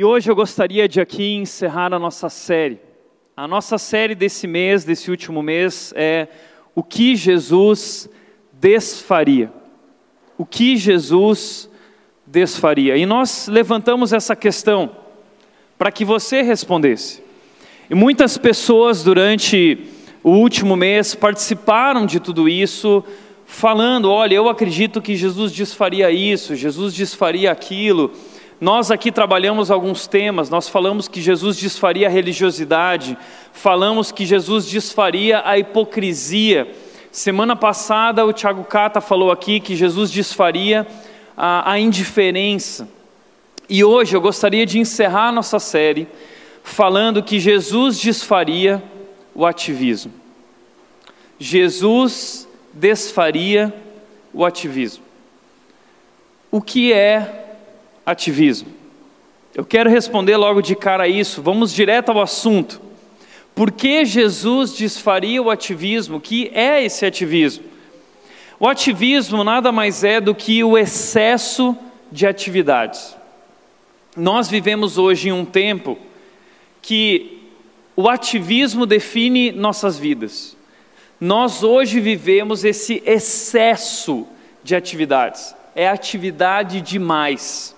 E hoje eu gostaria de aqui encerrar a nossa série. A nossa série desse mês, desse último mês, é O que Jesus desfaria. O que Jesus desfaria. E nós levantamos essa questão para que você respondesse. E muitas pessoas durante o último mês participaram de tudo isso, falando: olha, eu acredito que Jesus desfaria isso, Jesus desfaria aquilo. Nós aqui trabalhamos alguns temas, nós falamos que Jesus desfaria a religiosidade, falamos que Jesus desfaria a hipocrisia. Semana passada o Tiago Cata falou aqui que Jesus desfaria a, a indiferença. E hoje eu gostaria de encerrar a nossa série falando que Jesus desfaria o ativismo. Jesus desfaria o ativismo. O que é ativismo? Eu quero responder logo de cara a isso, vamos direto ao assunto. Por que Jesus desfaria o ativismo? O que é esse ativismo? O ativismo nada mais é do que o excesso de atividades. Nós vivemos hoje em um tempo que o ativismo define nossas vidas. Nós hoje vivemos esse excesso de atividades, é atividade demais.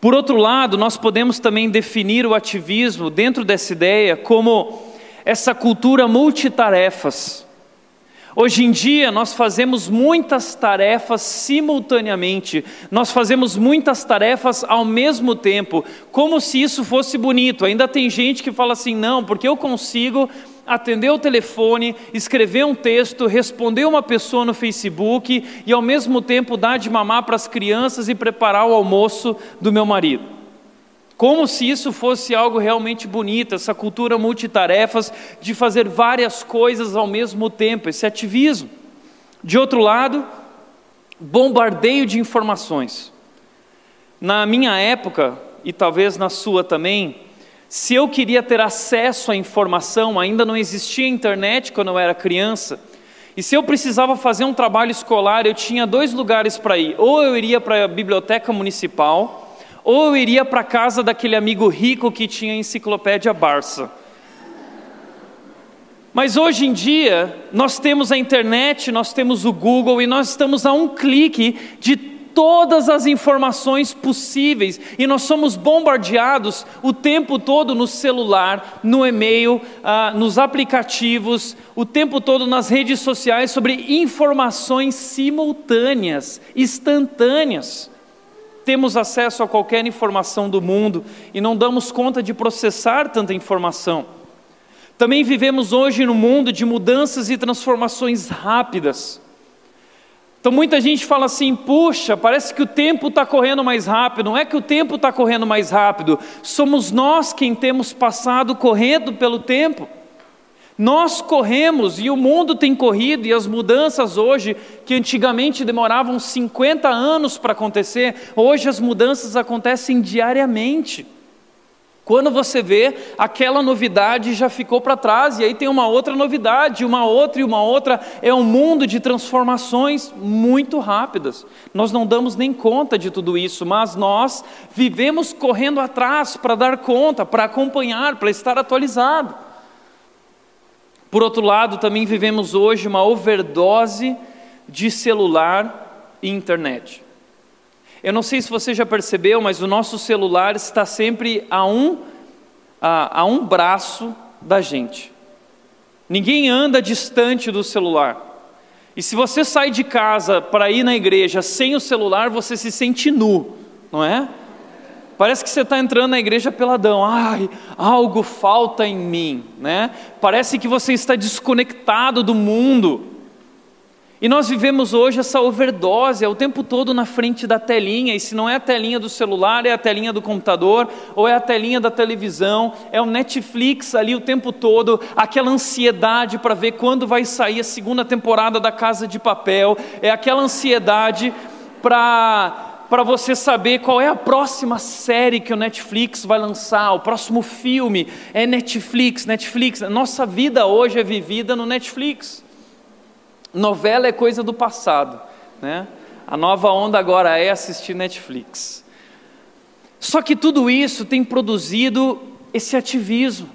Por outro lado, nós podemos também definir o ativismo dentro dessa ideia como essa cultura multitarefas. Hoje em dia, nós fazemos muitas tarefas simultaneamente, nós fazemos muitas tarefas ao mesmo tempo, como se isso fosse bonito. Ainda tem gente que fala assim: não, porque eu consigo atender o telefone, escrever um texto, responder uma pessoa no Facebook e ao mesmo tempo dar de mamar para as crianças e preparar o almoço do meu marido. Como se isso fosse algo realmente bonito, essa cultura multitarefas de fazer várias coisas ao mesmo tempo, esse ativismo. De outro lado, bombardeio de informações. Na minha época, e talvez na sua também, se eu queria ter acesso à informação, ainda não existia internet quando eu era criança, e se eu precisava fazer um trabalho escolar, eu tinha dois lugares para ir: ou eu iria para a biblioteca municipal, ou eu iria para a casa daquele amigo rico que tinha a enciclopédia Barça. Mas hoje em dia, nós temos a internet, nós temos o Google e nós estamos a um clique de todas as informações possíveis e nós somos bombardeados o tempo todo no celular, no e-mail, ah, nos aplicativos, o tempo todo nas redes sociais sobre informações simultâneas, instantâneas. Temos acesso a qualquer informação do mundo e não damos conta de processar tanta informação. Também vivemos hoje no mundo de mudanças e transformações rápidas. Então muita gente fala assim: puxa, parece que o tempo está correndo mais rápido. Não é que o tempo está correndo mais rápido, somos nós quem temos passado correndo pelo tempo. Nós corremos e o mundo tem corrido, e as mudanças hoje, que antigamente demoravam 50 anos para acontecer, hoje as mudanças acontecem diariamente. Quando você vê, aquela novidade já ficou para trás, e aí tem uma outra novidade, uma outra e uma outra. É um mundo de transformações muito rápidas. Nós não damos nem conta de tudo isso, mas nós vivemos correndo atrás para dar conta, para acompanhar, para estar atualizado. Por outro lado, também vivemos hoje uma overdose de celular e internet. Eu não sei se você já percebeu, mas o nosso celular está sempre a um, a, a um braço da gente. Ninguém anda distante do celular. E se você sai de casa para ir na igreja sem o celular, você se sente nu, não é? Parece que você está entrando na igreja peladão. Ai, algo falta em mim, né? Parece que você está desconectado do mundo. E nós vivemos hoje essa overdose, é o tempo todo na frente da telinha, e se não é a telinha do celular, é a telinha do computador, ou é a telinha da televisão, é o Netflix ali o tempo todo, aquela ansiedade para ver quando vai sair a segunda temporada da Casa de Papel, é aquela ansiedade para para você saber qual é a próxima série que o Netflix vai lançar, o próximo filme é Netflix, Netflix. Nossa vida hoje é vivida no Netflix. Novela é coisa do passado, né? A nova onda agora é assistir Netflix. Só que tudo isso tem produzido esse ativismo.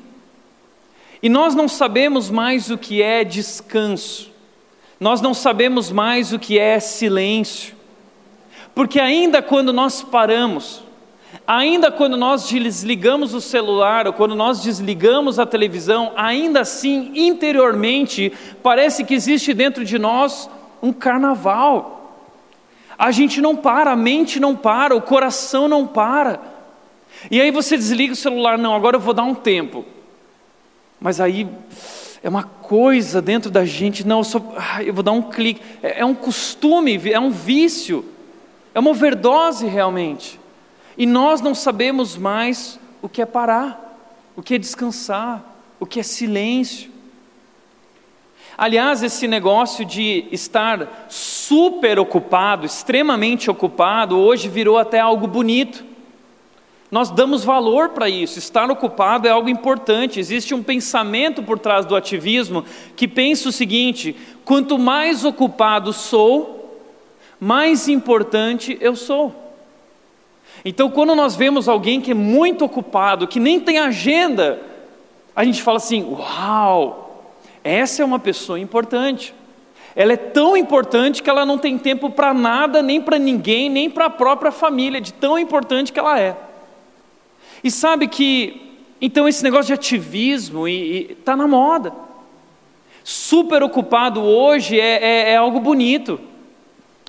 E nós não sabemos mais o que é descanso, nós não sabemos mais o que é silêncio, porque ainda quando nós paramos, ainda quando nós desligamos o celular ou quando nós desligamos a televisão, ainda assim, interiormente, parece que existe dentro de nós um carnaval. A gente não para, a mente não para, o coração não para. E aí você desliga o celular, não, agora eu vou dar um tempo. Mas aí é uma coisa dentro da gente, não, eu, só, ah, eu vou dar um clique. É, é um costume, é um vício, é uma overdose realmente. E nós não sabemos mais o que é parar, o que é descansar, o que é silêncio. Aliás, esse negócio de estar super ocupado, extremamente ocupado, hoje virou até algo bonito. Nós damos valor para isso, estar ocupado é algo importante. Existe um pensamento por trás do ativismo que pensa o seguinte: quanto mais ocupado sou, mais importante eu sou. Então, quando nós vemos alguém que é muito ocupado, que nem tem agenda, a gente fala assim: Uau, essa é uma pessoa importante. Ela é tão importante que ela não tem tempo para nada, nem para ninguém, nem para a própria família, de tão importante que ela é. E sabe que, então, esse negócio de ativismo está na moda. Super ocupado hoje é, é, é algo bonito,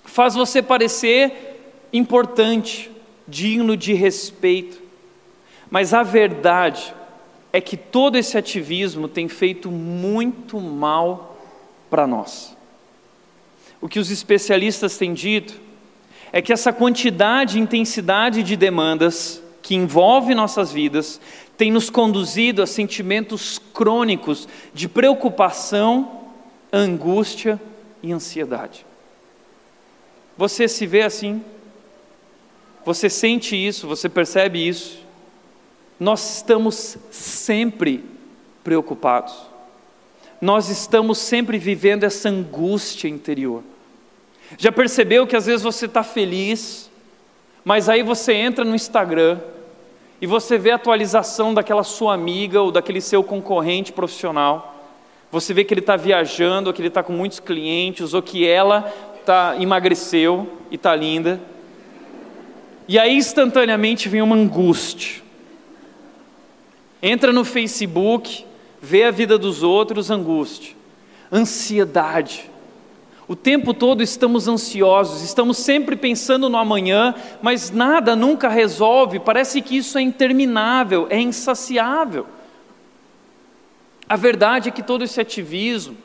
faz você parecer importante, digno de respeito. Mas a verdade é que todo esse ativismo tem feito muito mal para nós. O que os especialistas têm dito é que essa quantidade e intensidade de demandas que envolve nossas vidas tem nos conduzido a sentimentos crônicos de preocupação, angústia e ansiedade. Você se vê assim? Você sente isso? Você percebe isso? nós estamos sempre preocupados, nós estamos sempre vivendo essa angústia interior. Já percebeu que às vezes você está feliz, mas aí você entra no Instagram e você vê a atualização daquela sua amiga ou daquele seu concorrente profissional. Você vê que ele está viajando, ou que ele está com muitos clientes, ou que ela tá, emagreceu e está linda. E aí instantaneamente vem uma angústia entra no Facebook, vê a vida dos outros, angústia, ansiedade. O tempo todo estamos ansiosos, estamos sempre pensando no amanhã, mas nada nunca resolve, parece que isso é interminável, é insaciável. A verdade é que todo esse ativismo,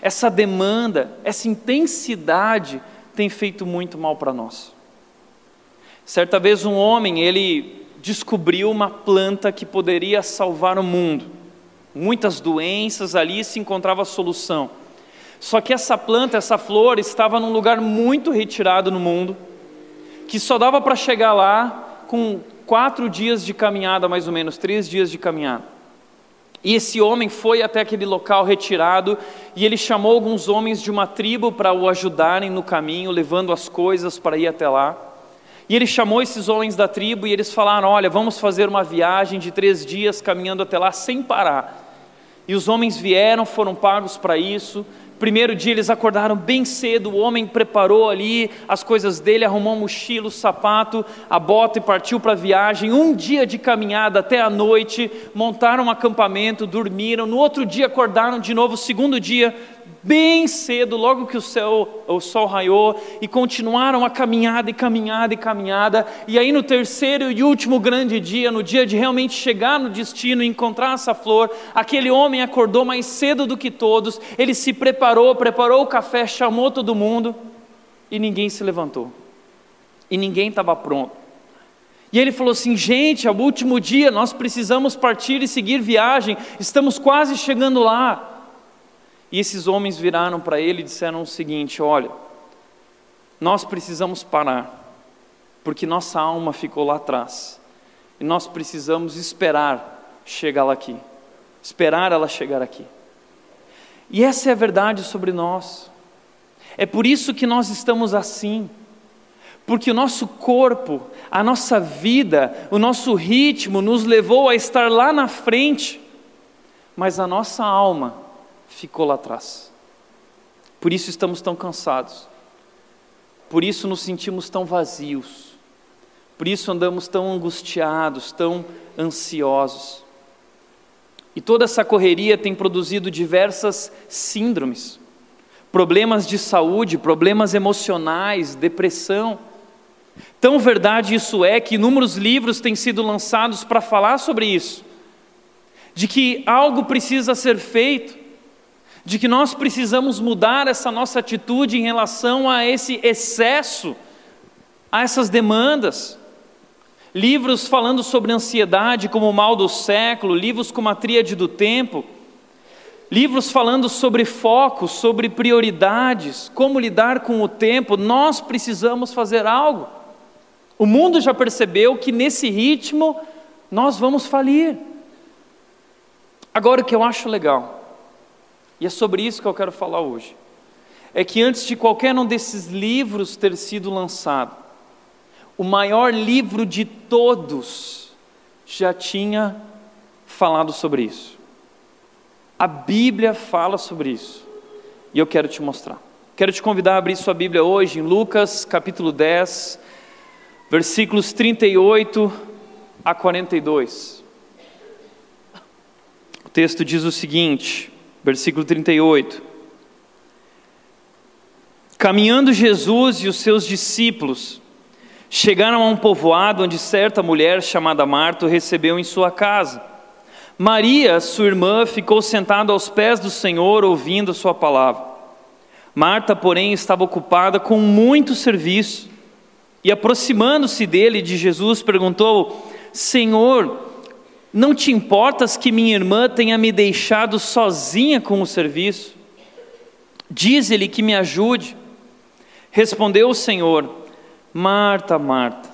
essa demanda, essa intensidade tem feito muito mal para nós. Certa vez um homem, ele descobriu uma planta que poderia salvar o mundo. Muitas doenças ali se encontrava solução. Só que essa planta, essa flor, estava num lugar muito retirado no mundo, que só dava para chegar lá com quatro dias de caminhada, mais ou menos, três dias de caminhada. E esse homem foi até aquele local retirado e ele chamou alguns homens de uma tribo para o ajudarem no caminho, levando as coisas para ir até lá. E ele chamou esses homens da tribo e eles falaram: Olha, vamos fazer uma viagem de três dias caminhando até lá sem parar. E os homens vieram, foram pagos para isso. Primeiro dia eles acordaram bem cedo, o homem preparou ali as coisas dele, arrumou a mochila, o sapato, a bota e partiu para a viagem. Um dia de caminhada até a noite, montaram um acampamento, dormiram. No outro dia acordaram de novo, segundo dia, bem cedo, logo que o, céu, o sol raiou, e continuaram a caminhada e caminhada e caminhada, e aí no terceiro e último grande dia, no dia de realmente chegar no destino e encontrar essa flor, aquele homem acordou mais cedo do que todos, ele se preparou, preparou o café, chamou todo mundo, e ninguém se levantou, e ninguém estava pronto. E ele falou assim: gente, é o último dia, nós precisamos partir e seguir viagem, estamos quase chegando lá. E esses homens viraram para ele e disseram o seguinte: Olha, nós precisamos parar, porque nossa alma ficou lá atrás, e nós precisamos esperar chegar lá aqui, esperar ela chegar aqui. E essa é a verdade sobre nós. É por isso que nós estamos assim, porque o nosso corpo, a nossa vida, o nosso ritmo nos levou a estar lá na frente, mas a nossa alma ficou lá atrás. Por isso estamos tão cansados, por isso nos sentimos tão vazios, por isso andamos tão angustiados, tão ansiosos. E toda essa correria tem produzido diversas síndromes, problemas de saúde, problemas emocionais, depressão. Tão verdade isso é que inúmeros livros têm sido lançados para falar sobre isso, de que algo precisa ser feito, de que nós precisamos mudar essa nossa atitude em relação a esse excesso, a essas demandas. Livros falando sobre ansiedade como o mal do século, livros como a tríade do tempo, livros falando sobre foco, sobre prioridades, como lidar com o tempo, nós precisamos fazer algo. O mundo já percebeu que nesse ritmo nós vamos falir. Agora o que eu acho legal, e é sobre isso que eu quero falar hoje, é que antes de qualquer um desses livros ter sido lançado, o maior livro de todos, já tinha falado sobre isso. A Bíblia fala sobre isso. E eu quero te mostrar. Quero te convidar a abrir sua Bíblia hoje em Lucas capítulo 10, versículos 38 a 42. O texto diz o seguinte, versículo 38. Caminhando Jesus e os seus discípulos Chegaram a um povoado onde certa mulher chamada Marta o recebeu em sua casa. Maria, sua irmã, ficou sentada aos pés do Senhor ouvindo a sua palavra. Marta, porém, estava ocupada com muito serviço e, aproximando-se dele, de Jesus, perguntou: Senhor, não te importas que minha irmã tenha me deixado sozinha com o serviço? Diz-lhe que me ajude. Respondeu o Senhor: Marta, Marta,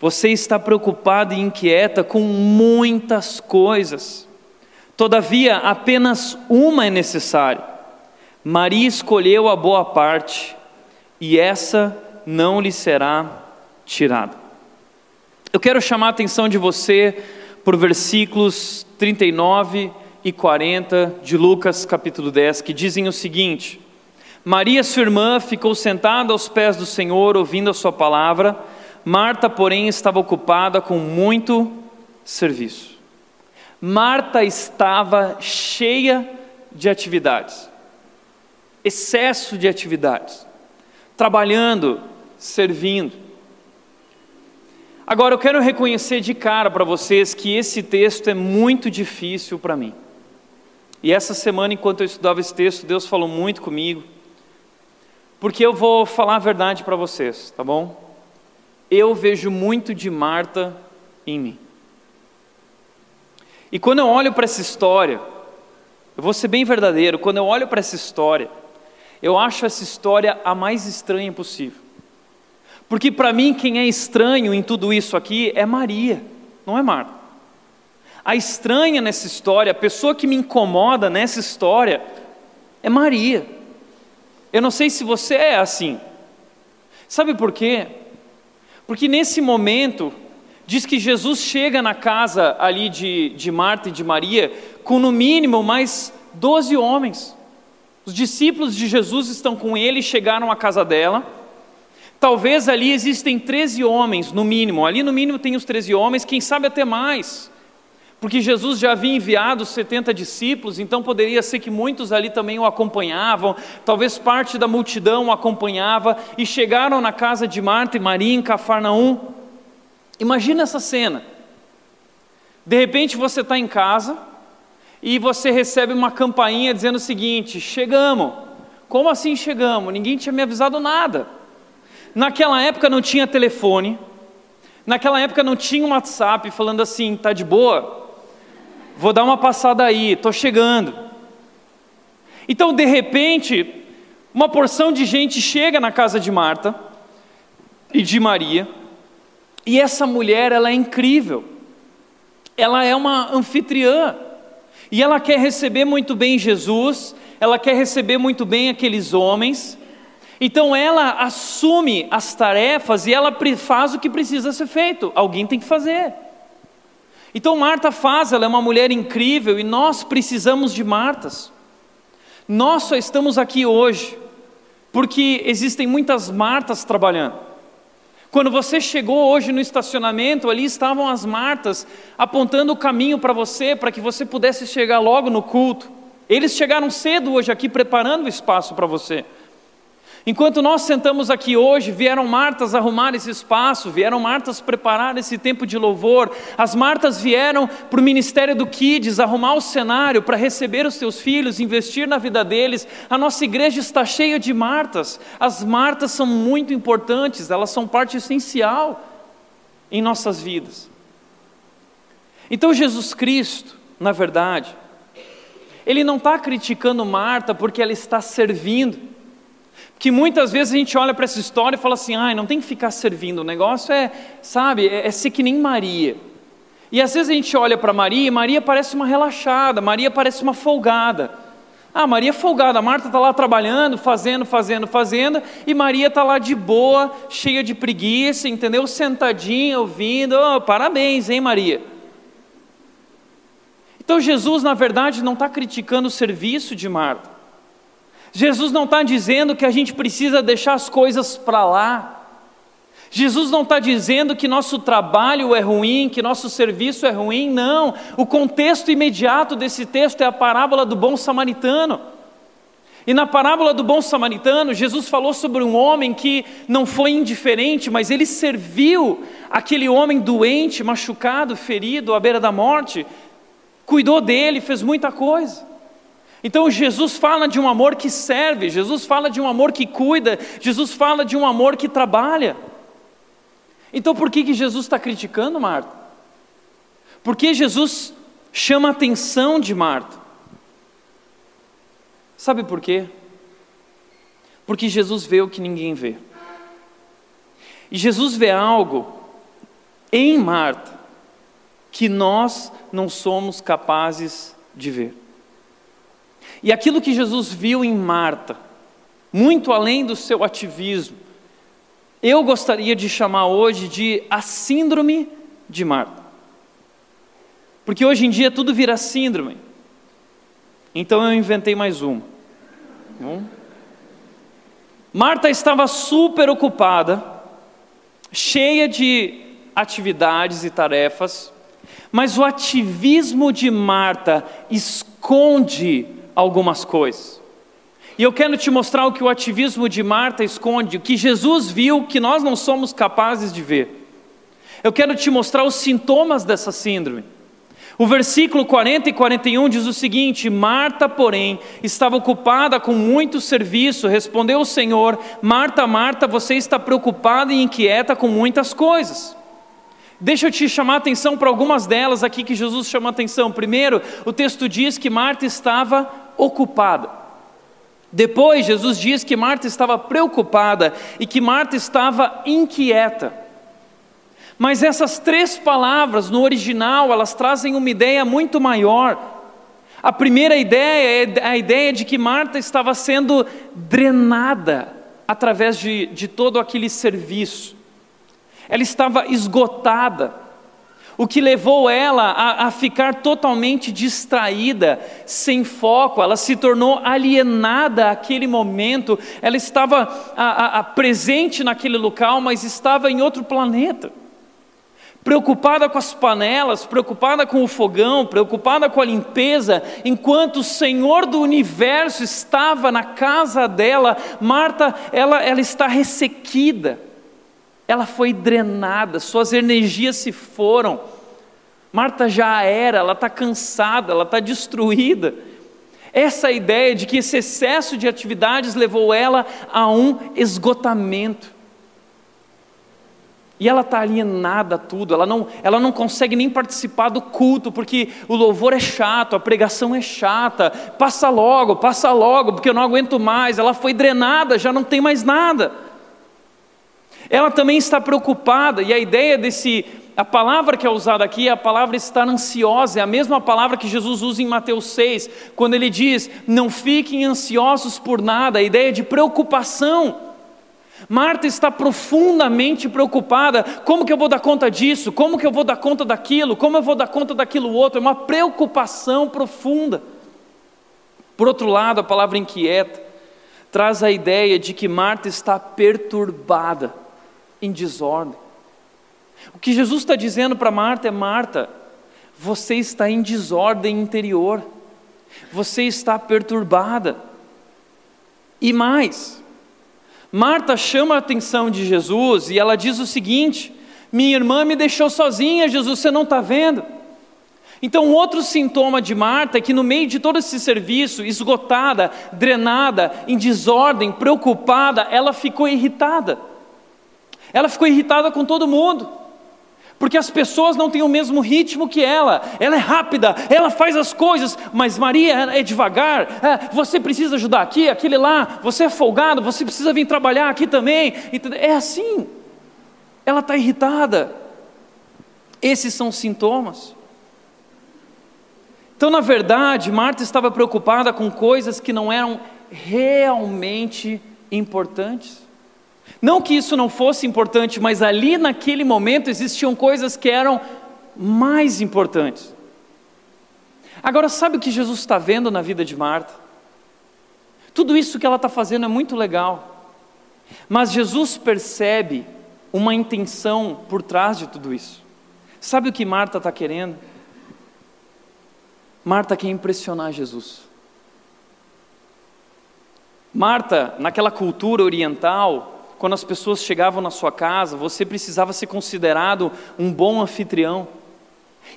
você está preocupada e inquieta com muitas coisas. Todavia, apenas uma é necessária. Maria escolheu a boa parte, e essa não lhe será tirada. Eu quero chamar a atenção de você por versículos 39 e 40 de Lucas capítulo 10, que dizem o seguinte: Maria, sua irmã, ficou sentada aos pés do Senhor, ouvindo a sua palavra. Marta, porém, estava ocupada com muito serviço. Marta estava cheia de atividades, excesso de atividades, trabalhando, servindo. Agora eu quero reconhecer de cara para vocês que esse texto é muito difícil para mim. E essa semana, enquanto eu estudava esse texto, Deus falou muito comigo. Porque eu vou falar a verdade para vocês, tá bom? Eu vejo muito de Marta em mim. E quando eu olho para essa história, eu vou ser bem verdadeiro, quando eu olho para essa história, eu acho essa história a mais estranha possível. Porque para mim, quem é estranho em tudo isso aqui é Maria, não é Marta. A estranha nessa história, a pessoa que me incomoda nessa história, é Maria. Eu não sei se você é assim. Sabe por quê? Porque nesse momento, diz que Jesus chega na casa ali de, de Marta e de Maria com no mínimo mais doze homens. Os discípulos de Jesus estão com ele, chegaram à casa dela. Talvez ali existem 13 homens, no mínimo. Ali no mínimo tem os 13 homens, quem sabe até mais porque Jesus já havia enviado 70 discípulos, então poderia ser que muitos ali também o acompanhavam, talvez parte da multidão o acompanhava, e chegaram na casa de Marta e Maria em Cafarnaum. Imagina essa cena. De repente você está em casa e você recebe uma campainha dizendo o seguinte: chegamos. Como assim chegamos? Ninguém tinha me avisado nada. Naquela época não tinha telefone, naquela época não tinha um WhatsApp falando assim, tá de boa? vou dar uma passada aí, estou chegando. Então, de repente, uma porção de gente chega na casa de Marta e de Maria, e essa mulher, ela é incrível. Ela é uma anfitriã. E ela quer receber muito bem Jesus, ela quer receber muito bem aqueles homens. Então ela assume as tarefas e ela faz o que precisa ser feito, alguém tem que fazer. Então Marta faz, ela é uma mulher incrível e nós precisamos de Martas. Nós só estamos aqui hoje porque existem muitas Martas trabalhando. Quando você chegou hoje no estacionamento, ali estavam as Martas apontando o caminho para você, para que você pudesse chegar logo no culto. Eles chegaram cedo hoje aqui preparando o espaço para você. Enquanto nós sentamos aqui hoje, vieram Martas arrumar esse espaço, vieram Martas preparar esse tempo de louvor, as Martas vieram para o ministério do Kids arrumar o cenário para receber os seus filhos, investir na vida deles. A nossa igreja está cheia de Martas. As Martas são muito importantes, elas são parte essencial em nossas vidas. Então, Jesus Cristo, na verdade, Ele não está criticando Marta porque ela está servindo que muitas vezes a gente olha para essa história e fala assim: ai, não tem que ficar servindo, o negócio é, sabe, é, é ser que nem Maria. E às vezes a gente olha para Maria e Maria parece uma relaxada, Maria parece uma folgada. Ah, Maria é folgada, Marta está lá trabalhando, fazendo, fazendo, fazendo, e Maria está lá de boa, cheia de preguiça, entendeu? Sentadinha, ouvindo, oh, parabéns, hein, Maria? Então Jesus, na verdade, não está criticando o serviço de Marta. Jesus não está dizendo que a gente precisa deixar as coisas para lá. Jesus não está dizendo que nosso trabalho é ruim, que nosso serviço é ruim, não. O contexto imediato desse texto é a parábola do bom samaritano. E na parábola do bom samaritano, Jesus falou sobre um homem que não foi indiferente, mas ele serviu aquele homem doente, machucado, ferido, à beira da morte, cuidou dele, fez muita coisa. Então Jesus fala de um amor que serve, Jesus fala de um amor que cuida, Jesus fala de um amor que trabalha. Então por que, que Jesus está criticando Marta? Porque Jesus chama a atenção de Marta. Sabe por quê? Porque Jesus vê o que ninguém vê. E Jesus vê algo em Marta que nós não somos capazes de ver. E aquilo que Jesus viu em Marta, muito além do seu ativismo, eu gostaria de chamar hoje de a síndrome de Marta. Porque hoje em dia tudo vira síndrome. Então eu inventei mais uma. Bom. Marta estava super ocupada, cheia de atividades e tarefas, mas o ativismo de Marta esconde algumas coisas. E eu quero te mostrar o que o ativismo de Marta esconde, o que Jesus viu que nós não somos capazes de ver. Eu quero te mostrar os sintomas dessa síndrome. O versículo 40 e 41 diz o seguinte: Marta, porém, estava ocupada com muito serviço. Respondeu o Senhor: Marta, Marta, você está preocupada e inquieta com muitas coisas. Deixa eu te chamar a atenção para algumas delas aqui que Jesus chama a atenção. Primeiro, o texto diz que Marta estava ocupada. Depois, Jesus diz que Marta estava preocupada e que Marta estava inquieta. Mas essas três palavras no original, elas trazem uma ideia muito maior. A primeira ideia é a ideia de que Marta estava sendo drenada através de, de todo aquele serviço. Ela estava esgotada o que levou ela a, a, ficar totalmente distraída, sem foco, ela se tornou alienada àquele momento, ela estava a, a, presente naquele local, mas estava em outro planeta. Preocupada com as panelas, preocupada com o fogão, preocupada com a limpeza, enquanto o Senhor do universo estava na casa dela, Marta, ela, ela está ressequida ela foi drenada, suas energias se foram. Marta já era, ela está cansada, ela está destruída. Essa ideia de que esse excesso de atividades levou ela a um esgotamento. E ela está alienada a tudo, ela não, ela não consegue nem participar do culto, porque o louvor é chato, a pregação é chata, passa logo, passa logo, porque eu não aguento mais. Ela foi drenada, já não tem mais nada. Ela também está preocupada, e a ideia desse, a palavra que é usada aqui é a palavra estar ansiosa, é a mesma palavra que Jesus usa em Mateus 6, quando ele diz: Não fiquem ansiosos por nada, a ideia de preocupação. Marta está profundamente preocupada: como que eu vou dar conta disso? Como que eu vou dar conta daquilo? Como eu vou dar conta daquilo outro? É uma preocupação profunda. Por outro lado, a palavra inquieta traz a ideia de que Marta está perturbada, em desordem. O que Jesus está dizendo para Marta é: Marta, você está em desordem interior, você está perturbada. E mais, Marta chama a atenção de Jesus e ela diz o seguinte: Minha irmã me deixou sozinha, Jesus, você não está vendo? Então, outro sintoma de Marta é que, no meio de todo esse serviço, esgotada, drenada, em desordem, preocupada, ela ficou irritada. Ela ficou irritada com todo mundo porque as pessoas não têm o mesmo ritmo que ela. Ela é rápida, ela faz as coisas, mas Maria é devagar. É, você precisa ajudar aqui, aquele lá. Você é folgado, você precisa vir trabalhar aqui também. É assim. Ela está irritada. Esses são sintomas. Então, na verdade, Marta estava preocupada com coisas que não eram realmente importantes. Não que isso não fosse importante, mas ali naquele momento existiam coisas que eram mais importantes. Agora, sabe o que Jesus está vendo na vida de Marta? Tudo isso que ela está fazendo é muito legal, mas Jesus percebe uma intenção por trás de tudo isso. Sabe o que Marta está querendo? Marta quer impressionar Jesus. Marta, naquela cultura oriental, quando as pessoas chegavam na sua casa, você precisava ser considerado um bom anfitrião.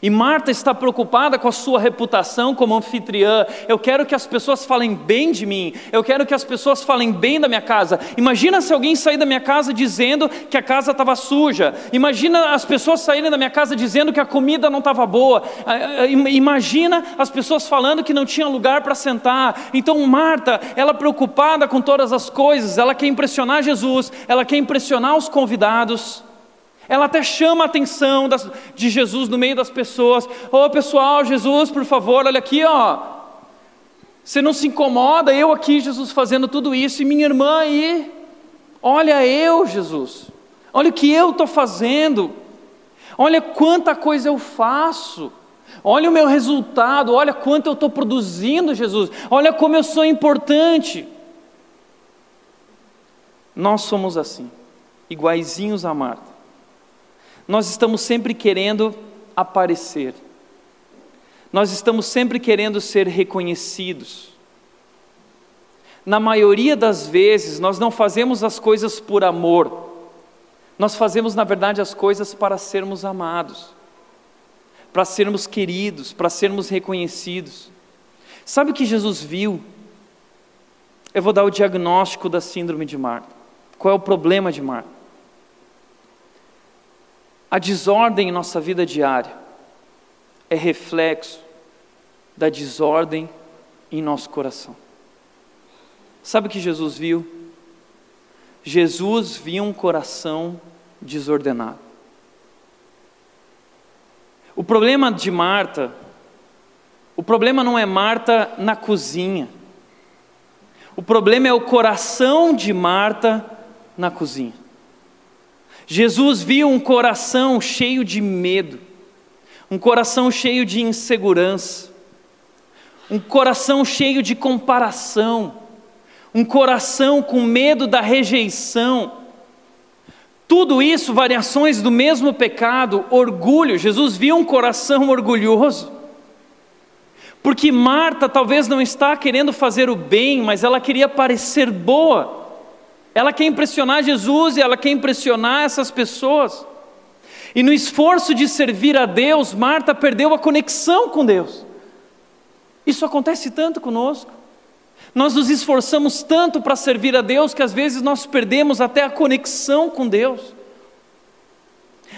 E Marta está preocupada com a sua reputação como anfitriã. Eu quero que as pessoas falem bem de mim. Eu quero que as pessoas falem bem da minha casa. Imagina se alguém sair da minha casa dizendo que a casa estava suja. Imagina as pessoas saírem da minha casa dizendo que a comida não estava boa. Ah, ah, imagina as pessoas falando que não tinha lugar para sentar. Então Marta, ela preocupada com todas as coisas, ela quer impressionar Jesus, ela quer impressionar os convidados. Ela até chama a atenção das, de Jesus no meio das pessoas. Ô oh, pessoal, Jesus, por favor, olha aqui, ó. Você não se incomoda, eu aqui, Jesus, fazendo tudo isso, e minha irmã aí. Olha eu, Jesus. Olha o que eu estou fazendo. Olha quanta coisa eu faço. Olha o meu resultado. Olha quanto eu estou produzindo, Jesus. Olha como eu sou importante. Nós somos assim, iguaizinhos a Marta nós estamos sempre querendo aparecer, nós estamos sempre querendo ser reconhecidos. Na maioria das vezes, nós não fazemos as coisas por amor, nós fazemos, na verdade, as coisas para sermos amados, para sermos queridos, para sermos reconhecidos. Sabe o que Jesus viu? Eu vou dar o diagnóstico da síndrome de Marta. Qual é o problema de Marta? A desordem em nossa vida diária é reflexo da desordem em nosso coração. Sabe o que Jesus viu? Jesus viu um coração desordenado. O problema de Marta, o problema não é Marta na cozinha. O problema é o coração de Marta na cozinha. Jesus viu um coração cheio de medo, um coração cheio de insegurança, um coração cheio de comparação, um coração com medo da rejeição. Tudo isso, variações do mesmo pecado, orgulho. Jesus viu um coração orgulhoso. Porque Marta talvez não está querendo fazer o bem, mas ela queria parecer boa. Ela quer impressionar Jesus e ela quer impressionar essas pessoas. E no esforço de servir a Deus, Marta perdeu a conexão com Deus. Isso acontece tanto conosco. Nós nos esforçamos tanto para servir a Deus que às vezes nós perdemos até a conexão com Deus.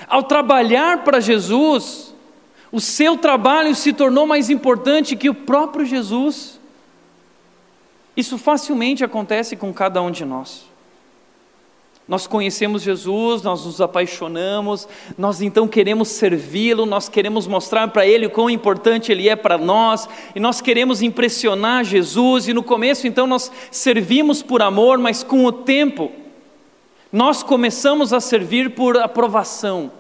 Ao trabalhar para Jesus, o seu trabalho se tornou mais importante que o próprio Jesus. Isso facilmente acontece com cada um de nós. Nós conhecemos Jesus, nós nos apaixonamos, nós então queremos servi-lo, nós queremos mostrar para Ele o quão importante Ele é para nós, e nós queremos impressionar Jesus, e no começo então nós servimos por amor, mas com o tempo, Nós começamos a servir por aprovação,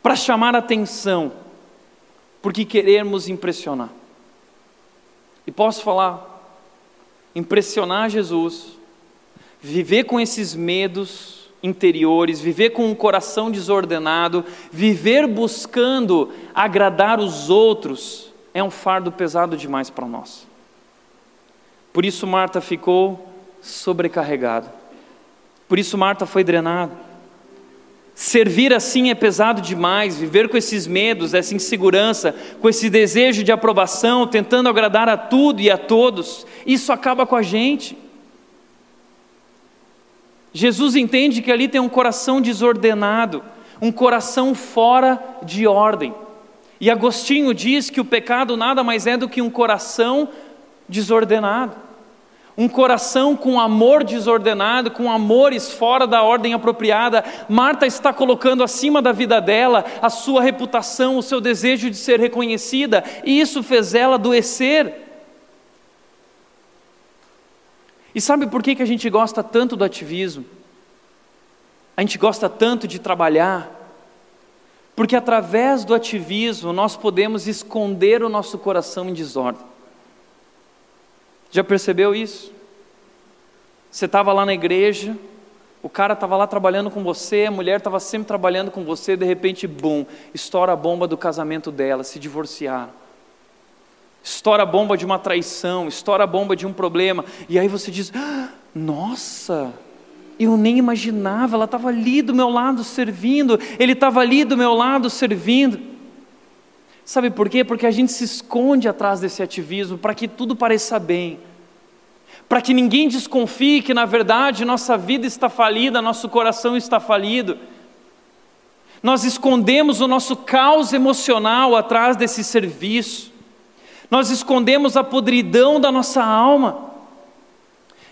para chamar atenção, porque queremos impressionar. E posso falar, impressionar Jesus, viver com esses medos interiores, viver com um coração desordenado, viver buscando agradar os outros, é um fardo pesado demais para nós. Por isso Marta ficou sobrecarregada. Por isso Marta foi drenada. Servir assim é pesado demais, viver com esses medos, essa insegurança, com esse desejo de aprovação, tentando agradar a tudo e a todos, isso acaba com a gente. Jesus entende que ali tem um coração desordenado, um coração fora de ordem. E Agostinho diz que o pecado nada mais é do que um coração desordenado. Um coração com amor desordenado, com amores fora da ordem apropriada. Marta está colocando acima da vida dela a sua reputação, o seu desejo de ser reconhecida, e isso fez ela adoecer. E sabe por que, que a gente gosta tanto do ativismo? A gente gosta tanto de trabalhar, porque através do ativismo nós podemos esconder o nosso coração em desordem. Já percebeu isso? Você estava lá na igreja, o cara estava lá trabalhando com você, a mulher estava sempre trabalhando com você, de repente, bum, estoura a bomba do casamento dela, se divorciaram. Estoura a bomba de uma traição, estoura a bomba de um problema, e aí você diz: ah, Nossa, eu nem imaginava, ela estava ali do meu lado servindo, ele estava ali do meu lado servindo. Sabe por quê? Porque a gente se esconde atrás desse ativismo para que tudo pareça bem, para que ninguém desconfie que na verdade nossa vida está falida, nosso coração está falido. Nós escondemos o nosso caos emocional atrás desse serviço, nós escondemos a podridão da nossa alma.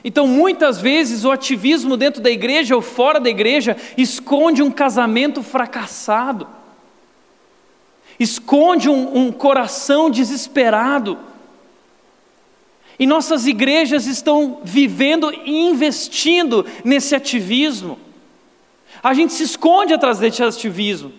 Então, muitas vezes, o ativismo dentro da igreja ou fora da igreja esconde um casamento fracassado esconde um, um coração desesperado. E nossas igrejas estão vivendo e investindo nesse ativismo. A gente se esconde atrás desse ativismo.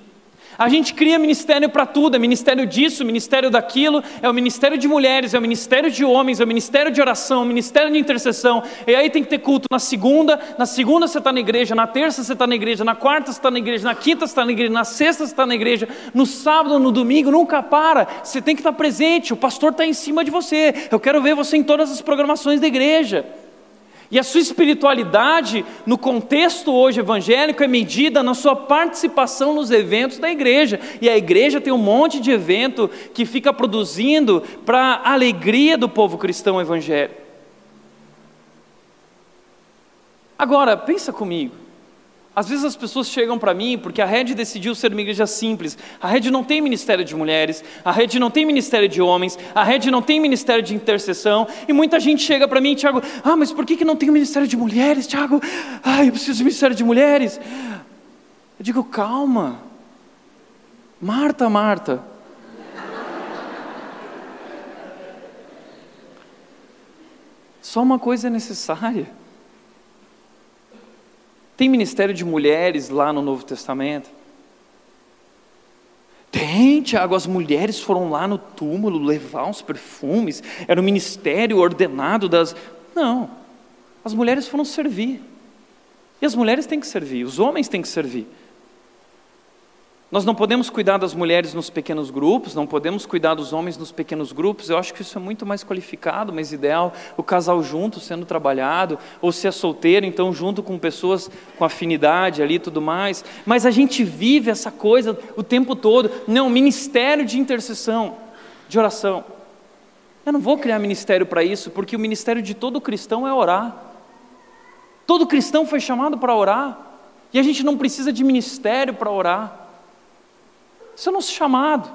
A gente cria ministério para tudo, é ministério disso, ministério daquilo, é o ministério de mulheres, é o ministério de homens, é o ministério de oração, é o ministério de intercessão. E aí tem que ter culto na segunda, na segunda você está na igreja, na terça você está na igreja, na quarta você está na igreja, na quinta você está na igreja, na sexta você está na igreja, no sábado, no domingo, nunca para. Você tem que estar presente, o pastor está em cima de você. Eu quero ver você em todas as programações da igreja. E a sua espiritualidade, no contexto hoje evangélico, é medida na sua participação nos eventos da igreja. E a igreja tem um monte de evento que fica produzindo para a alegria do povo cristão evangélico. Agora, pensa comigo. Às vezes as pessoas chegam para mim porque a rede decidiu ser uma igreja simples. A rede não tem ministério de mulheres, a rede não tem ministério de homens, a rede não tem ministério de intercessão. E muita gente chega para mim, Tiago, ah, mas por que, que não tem ministério de mulheres, Tiago? Ah, eu preciso de ministério de mulheres. Eu digo, calma. Marta, Marta. Só uma coisa é necessária. Tem ministério de mulheres lá no Novo Testamento? Tem, Tiago, as mulheres foram lá no túmulo levar uns perfumes, era o ministério ordenado das. Não, as mulheres foram servir. E as mulheres têm que servir, os homens têm que servir. Nós não podemos cuidar das mulheres nos pequenos grupos, não podemos cuidar dos homens nos pequenos grupos. Eu acho que isso é muito mais qualificado, mais ideal. O casal junto sendo trabalhado, ou se é solteiro, então junto com pessoas com afinidade ali e tudo mais. Mas a gente vive essa coisa o tempo todo. Não, ministério de intercessão, de oração. Eu não vou criar ministério para isso, porque o ministério de todo cristão é orar. Todo cristão foi chamado para orar. E a gente não precisa de ministério para orar. Isso é nosso chamado.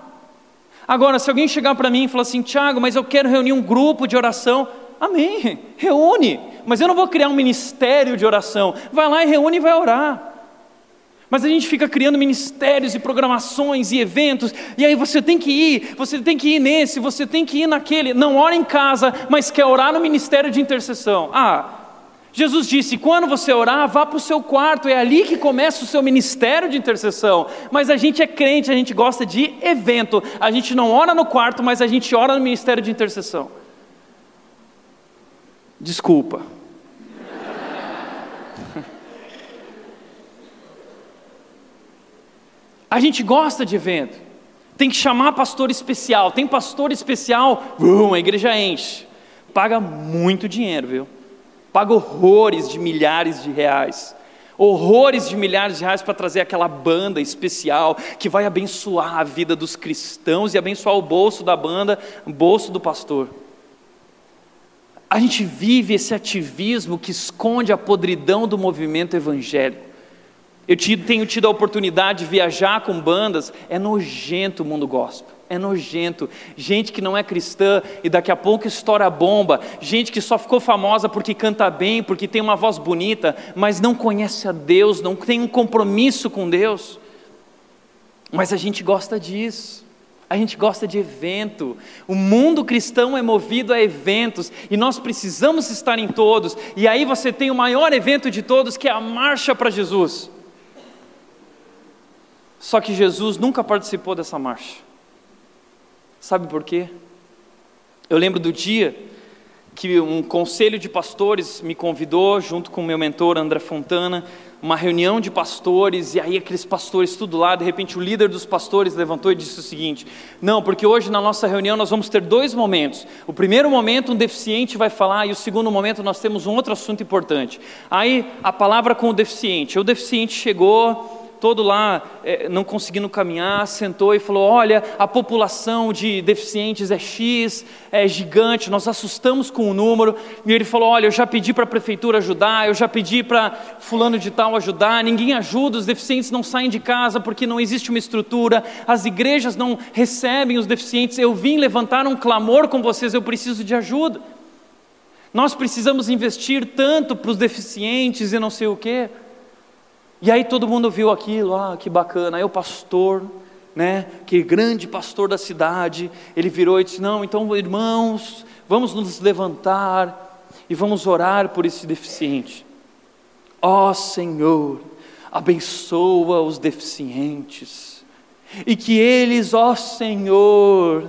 Agora, se alguém chegar para mim e falar assim, Tiago, mas eu quero reunir um grupo de oração, amém, reúne, mas eu não vou criar um ministério de oração. Vai lá e reúne e vai orar. Mas a gente fica criando ministérios e programações e eventos, e aí você tem que ir, você tem que ir nesse, você tem que ir naquele. Não ora em casa, mas quer orar no ministério de intercessão. Ah, Jesus disse: quando você orar, vá para o seu quarto, é ali que começa o seu ministério de intercessão. Mas a gente é crente, a gente gosta de evento, a gente não ora no quarto, mas a gente ora no ministério de intercessão. Desculpa. A gente gosta de evento. Tem que chamar pastor especial. Tem pastor especial, a igreja enche. Paga muito dinheiro, viu? Paga horrores de milhares de reais, horrores de milhares de reais para trazer aquela banda especial que vai abençoar a vida dos cristãos e abençoar o bolso da banda, o bolso do pastor. A gente vive esse ativismo que esconde a podridão do movimento evangélico. Eu tenho tido a oportunidade de viajar com bandas, é nojento o mundo gospel é nojento. Gente que não é cristã e daqui a pouco estoura a bomba. Gente que só ficou famosa porque canta bem, porque tem uma voz bonita, mas não conhece a Deus, não tem um compromisso com Deus. Mas a gente gosta disso. A gente gosta de evento. O mundo cristão é movido a eventos e nós precisamos estar em todos. E aí você tem o maior evento de todos, que é a marcha para Jesus. Só que Jesus nunca participou dessa marcha. Sabe por quê? Eu lembro do dia que um conselho de pastores me convidou, junto com meu mentor André Fontana, uma reunião de pastores, e aí aqueles pastores tudo lá, de repente o líder dos pastores levantou e disse o seguinte: Não, porque hoje na nossa reunião nós vamos ter dois momentos. O primeiro momento um deficiente vai falar, e o segundo momento nós temos um outro assunto importante. Aí a palavra com o deficiente. O deficiente chegou, todo lá é, não conseguindo caminhar, sentou e falou: Olha, a população de deficientes é X, é gigante, nós assustamos com o número. E ele falou: Olha, eu já pedi para a prefeitura ajudar, eu já pedi para Fulano de Tal ajudar, ninguém ajuda, os deficientes não saem de casa porque não existe uma estrutura, as igrejas não recebem os deficientes. Eu vim levantar um clamor com vocês, eu preciso de ajuda. Nós precisamos investir tanto para os deficientes e não sei o quê. E aí todo mundo viu aquilo, ah, que bacana. Aí o pastor, né, que grande pastor da cidade, ele virou e disse: Não, então irmãos, vamos nos levantar e vamos orar por esse deficiente. Ó oh, Senhor, abençoa os deficientes, e que eles, ó oh, Senhor,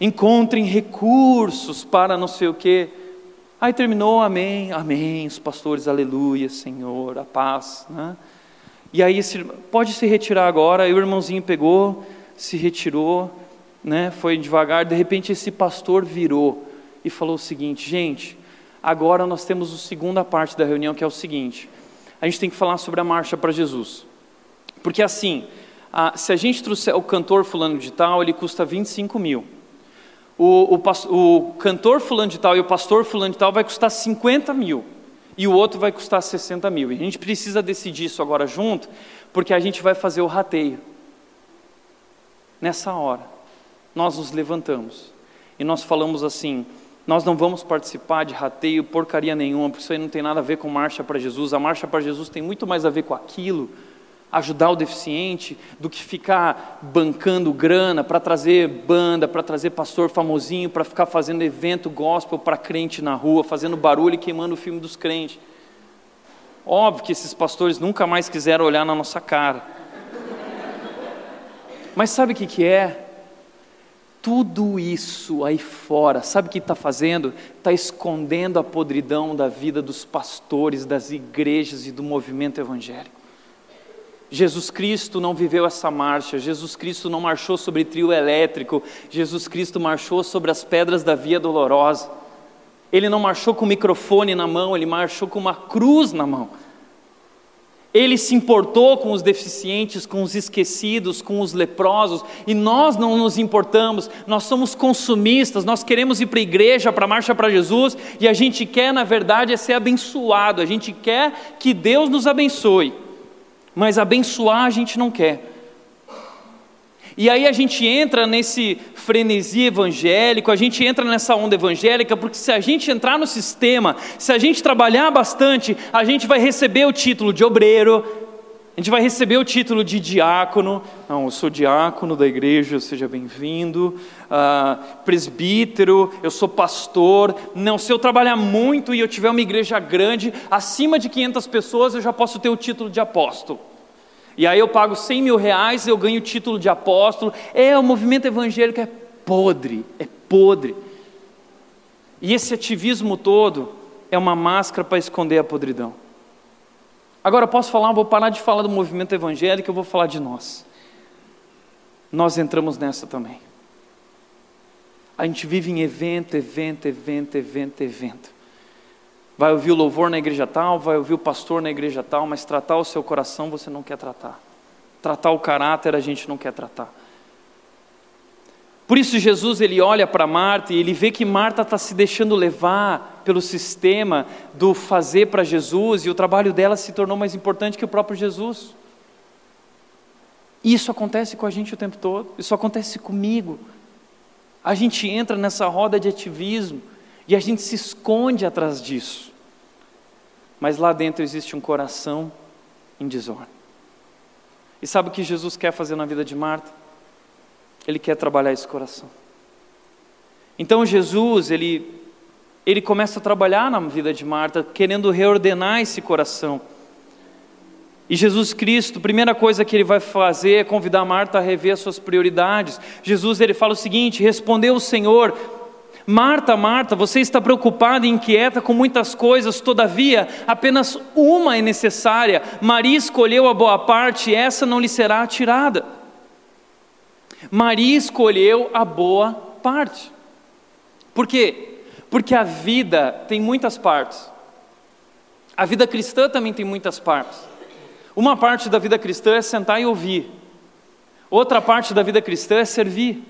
encontrem recursos para não sei o que Aí terminou, amém, amém, os pastores, aleluia, Senhor, a paz. Né? E aí, pode se retirar agora. Aí o irmãozinho pegou, se retirou, né? foi devagar. De repente, esse pastor virou e falou o seguinte: gente, agora nós temos a segunda parte da reunião, que é o seguinte: a gente tem que falar sobre a marcha para Jesus. Porque assim, a, se a gente trouxer o cantor fulano de tal, ele custa 25 mil o, o, o cantor fulano de tal e o pastor fulano de tal vai custar 50 mil e o outro vai custar 60 mil. E a gente precisa decidir isso agora junto, porque a gente vai fazer o rateio. Nessa hora, nós nos levantamos e nós falamos assim: nós não vamos participar de rateio, porcaria nenhuma, porque isso aí não tem nada a ver com marcha para Jesus. A marcha para Jesus tem muito mais a ver com aquilo ajudar o deficiente do que ficar bancando grana para trazer banda, para trazer pastor famosinho, para ficar fazendo evento gospel para crente na rua, fazendo barulho e queimando o filme dos crentes. Óbvio que esses pastores nunca mais quiseram olhar na nossa cara. Mas sabe o que, que é? Tudo isso aí fora, sabe o que está fazendo? Está escondendo a podridão da vida dos pastores, das igrejas e do movimento evangélico. Jesus Cristo não viveu essa marcha, Jesus Cristo não marchou sobre trio elétrico, Jesus Cristo marchou sobre as pedras da via dolorosa. Ele não marchou com microfone na mão, ele marchou com uma cruz na mão. Ele se importou com os deficientes, com os esquecidos, com os leprosos, e nós não nos importamos, nós somos consumistas, nós queremos ir para a igreja, para a marcha para Jesus, e a gente quer, na verdade, é ser abençoado, a gente quer que Deus nos abençoe mas abençoar a gente não quer. E aí a gente entra nesse frenesi evangélico, a gente entra nessa onda evangélica, porque se a gente entrar no sistema, se a gente trabalhar bastante, a gente vai receber o título de obreiro, A gente vai receber o título de diácono. Não, eu sou diácono da igreja, seja bem-vindo. Uh, presbítero, eu sou pastor. Não, se eu trabalhar muito e eu tiver uma igreja grande, acima de 500 pessoas, eu já posso ter o título de apóstolo. E aí eu pago 100 mil reais, eu ganho o título de apóstolo. É, o movimento evangélico é podre, é podre. E esse ativismo todo é uma máscara para esconder a podridão. Agora, posso falar, vou parar de falar do movimento evangélico, eu vou falar de nós. Nós entramos nessa também. A gente vive em evento, evento, evento, evento, evento. Vai ouvir o louvor na igreja tal, vai ouvir o pastor na igreja tal, mas tratar o seu coração você não quer tratar. Tratar o caráter a gente não quer tratar. Por isso Jesus ele olha para Marta e ele vê que Marta está se deixando levar pelo sistema do fazer para Jesus e o trabalho dela se tornou mais importante que o próprio Jesus. Isso acontece com a gente o tempo todo, isso acontece comigo. A gente entra nessa roda de ativismo e a gente se esconde atrás disso. Mas lá dentro existe um coração em desordem. E sabe o que Jesus quer fazer na vida de Marta? Ele quer trabalhar esse coração. Então Jesus, ele, ele começa a trabalhar na vida de Marta, querendo reordenar esse coração. E Jesus Cristo, primeira coisa que ele vai fazer é convidar Marta a rever as suas prioridades. Jesus ele fala o seguinte: respondeu o Senhor, Marta, Marta, você está preocupada e inquieta com muitas coisas, todavia, apenas uma é necessária. Maria escolheu a boa parte e essa não lhe será tirada. Maria escolheu a boa parte. Por quê? Porque a vida tem muitas partes. A vida cristã também tem muitas partes. Uma parte da vida cristã é sentar e ouvir. Outra parte da vida cristã é servir.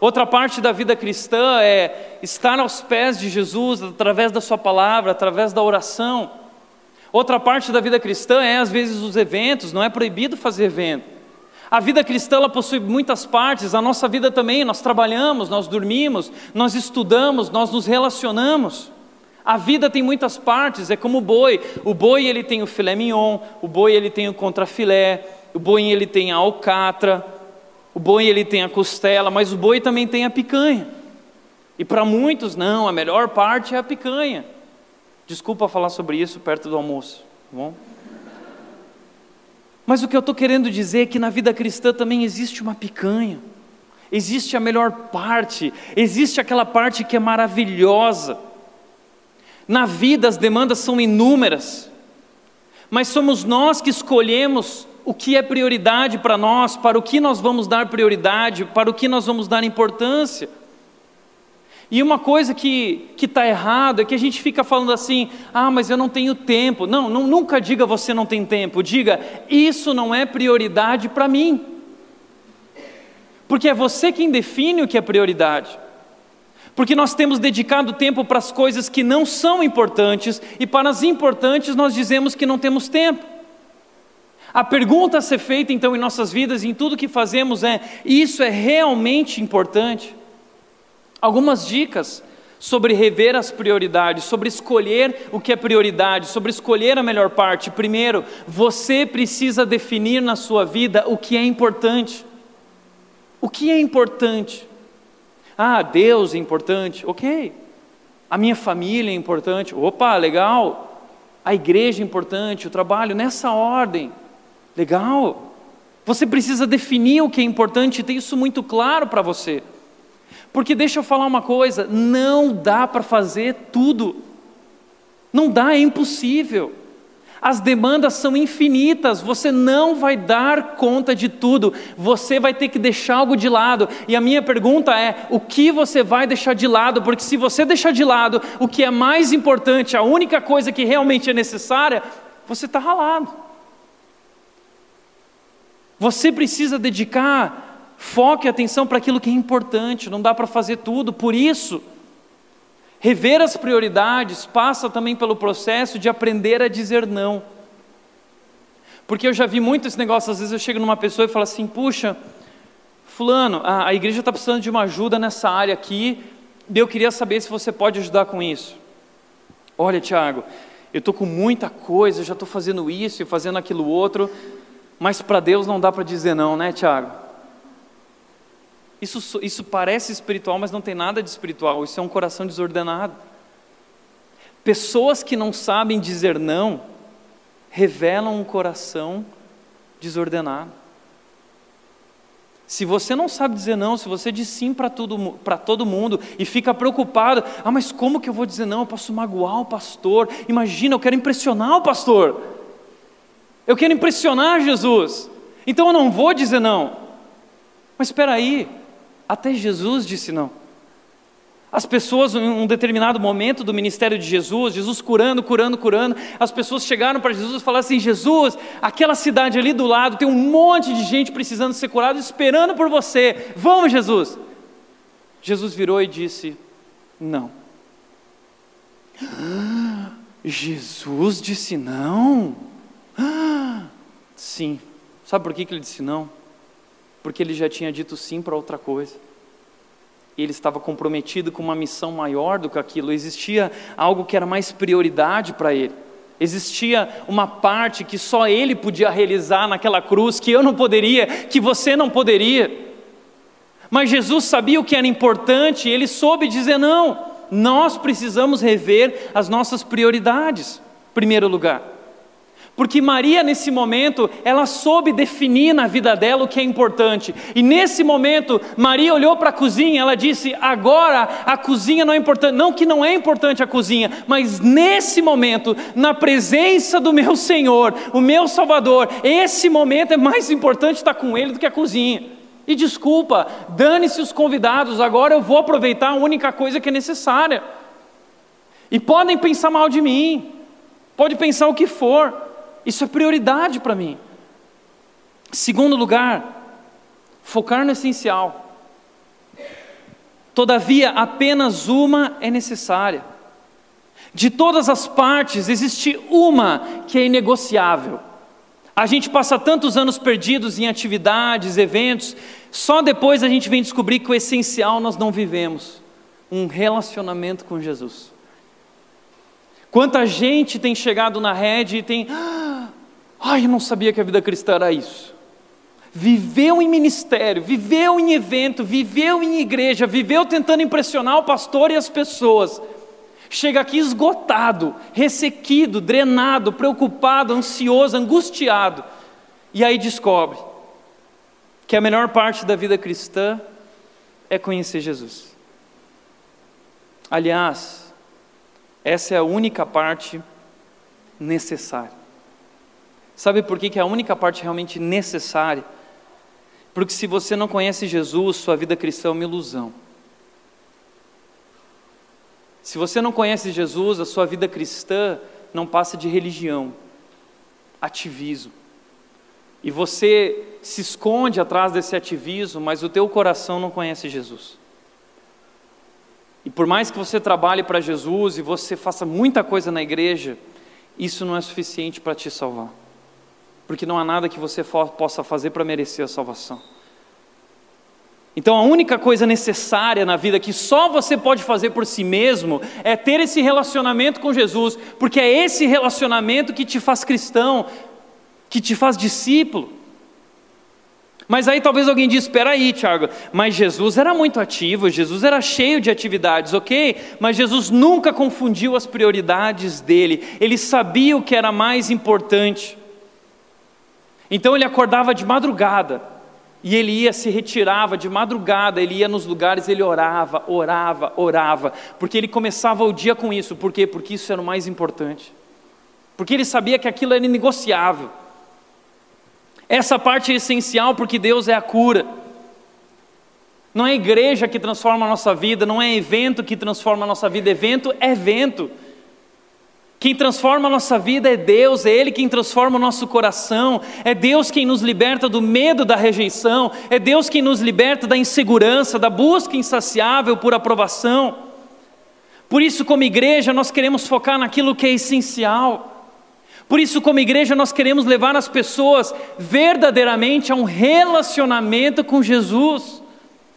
Outra parte da vida cristã é estar aos pés de Jesus através da Sua palavra, através da oração. Outra parte da vida cristã é, às vezes, os eventos, não é proibido fazer evento. A vida cristã ela possui muitas partes, a nossa vida também, nós trabalhamos, nós dormimos, nós estudamos, nós nos relacionamos. A vida tem muitas partes, é como o boi. O boi ele tem o filé mignon, o boi ele tem o contrafilé, o boi ele tem a alcatra, o boi ele tem a costela, mas o boi também tem a picanha. E para muitos não, a melhor parte é a picanha. Desculpa falar sobre isso perto do almoço, tá bom? Mas o que eu estou querendo dizer é que na vida cristã também existe uma picanha, existe a melhor parte, existe aquela parte que é maravilhosa. Na vida as demandas são inúmeras, mas somos nós que escolhemos o que é prioridade para nós, para o que nós vamos dar prioridade, para o que nós vamos dar importância. E uma coisa que está errado é que a gente fica falando assim: ah, mas eu não tenho tempo. Não, não, nunca diga você não tem tempo, diga isso não é prioridade para mim. Porque é você quem define o que é prioridade. Porque nós temos dedicado tempo para as coisas que não são importantes e para as importantes nós dizemos que não temos tempo. A pergunta a ser feita então em nossas vidas, em tudo que fazemos é: isso é realmente importante? Algumas dicas sobre rever as prioridades, sobre escolher o que é prioridade, sobre escolher a melhor parte. Primeiro, você precisa definir na sua vida o que é importante. O que é importante? Ah, Deus é importante, ok. A minha família é importante, opa, legal. A igreja é importante, o trabalho, nessa ordem, legal. Você precisa definir o que é importante e ter isso muito claro para você. Porque deixa eu falar uma coisa: não dá para fazer tudo. Não dá, é impossível. As demandas são infinitas, você não vai dar conta de tudo, você vai ter que deixar algo de lado. E a minha pergunta é: o que você vai deixar de lado? Porque se você deixar de lado o que é mais importante, a única coisa que realmente é necessária, você está ralado. Você precisa dedicar Foque a atenção para aquilo que é importante, não dá para fazer tudo, por isso, rever as prioridades passa também pelo processo de aprender a dizer não. Porque eu já vi muito esse negócio, às vezes eu chego numa pessoa e falo assim: puxa, Fulano, a, a igreja está precisando de uma ajuda nessa área aqui, eu queria saber se você pode ajudar com isso. Olha, Tiago, eu estou com muita coisa, já estou fazendo isso e fazendo aquilo outro, mas para Deus não dá para dizer não, né, Tiago? Isso, isso parece espiritual, mas não tem nada de espiritual, isso é um coração desordenado. Pessoas que não sabem dizer não revelam um coração desordenado. Se você não sabe dizer não, se você diz sim para todo mundo e fica preocupado, ah, mas como que eu vou dizer não? Eu posso magoar o pastor. Imagina, eu quero impressionar o pastor. Eu quero impressionar Jesus. Então eu não vou dizer não. Mas espera aí, até Jesus disse não. As pessoas, em um determinado momento do ministério de Jesus, Jesus curando, curando, curando, as pessoas chegaram para Jesus e falaram assim: Jesus, aquela cidade ali do lado tem um monte de gente precisando ser curado, esperando por você. Vamos, Jesus. Jesus virou e disse: Não. Jesus disse não? Sim. Sabe por que ele disse não? Porque ele já tinha dito sim para outra coisa ele estava comprometido com uma missão maior do que aquilo, existia algo que era mais prioridade para ele. Existia uma parte que só ele podia realizar naquela cruz, que eu não poderia, que você não poderia. Mas Jesus sabia o que era importante, ele soube dizer não. Nós precisamos rever as nossas prioridades. Primeiro lugar, porque Maria, nesse momento, ela soube definir na vida dela o que é importante. E nesse momento, Maria olhou para a cozinha, ela disse: agora a cozinha não é importante. Não que não é importante a cozinha, mas nesse momento, na presença do meu Senhor, o meu Salvador, esse momento é mais importante estar com Ele do que a cozinha. E desculpa, dane-se os convidados, agora eu vou aproveitar a única coisa que é necessária. E podem pensar mal de mim, pode pensar o que for. Isso é prioridade para mim. Segundo lugar, focar no essencial. Todavia, apenas uma é necessária. De todas as partes, existe uma que é inegociável. A gente passa tantos anos perdidos em atividades, eventos, só depois a gente vem descobrir que o essencial nós não vivemos um relacionamento com Jesus. Quanta gente tem chegado na rede e tem. Ai, eu não sabia que a vida cristã era isso. Viveu em ministério, viveu em evento, viveu em igreja, viveu tentando impressionar o pastor e as pessoas. Chega aqui esgotado, ressequido, drenado, preocupado, ansioso, angustiado. E aí descobre que a melhor parte da vida cristã é conhecer Jesus. Aliás, essa é a única parte necessária. Sabe por que, que é a única parte realmente necessária? Porque se você não conhece Jesus, sua vida cristã é uma ilusão. Se você não conhece Jesus, a sua vida cristã não passa de religião, ativismo. E você se esconde atrás desse ativismo, mas o teu coração não conhece Jesus. E por mais que você trabalhe para Jesus e você faça muita coisa na igreja, isso não é suficiente para te salvar. Porque não há nada que você possa fazer para merecer a salvação. Então a única coisa necessária na vida que só você pode fazer por si mesmo é ter esse relacionamento com Jesus, porque é esse relacionamento que te faz cristão, que te faz discípulo. Mas aí talvez alguém diz: espera aí, Tiago, mas Jesus era muito ativo, Jesus era cheio de atividades, ok? Mas Jesus nunca confundiu as prioridades dele, ele sabia o que era mais importante. Então ele acordava de madrugada, e ele ia, se retirava de madrugada, ele ia nos lugares, ele orava, orava, orava, porque ele começava o dia com isso, por quê? Porque isso era o mais importante, porque ele sabia que aquilo era inegociável. Essa parte é essencial porque Deus é a cura. Não é igreja que transforma a nossa vida, não é evento que transforma a nossa vida, evento é evento. Quem transforma a nossa vida é Deus, é Ele quem transforma o nosso coração, é Deus quem nos liberta do medo da rejeição, é Deus quem nos liberta da insegurança, da busca insaciável por aprovação. Por isso, como igreja, nós queremos focar naquilo que é essencial. Por isso, como igreja, nós queremos levar as pessoas verdadeiramente a um relacionamento com Jesus.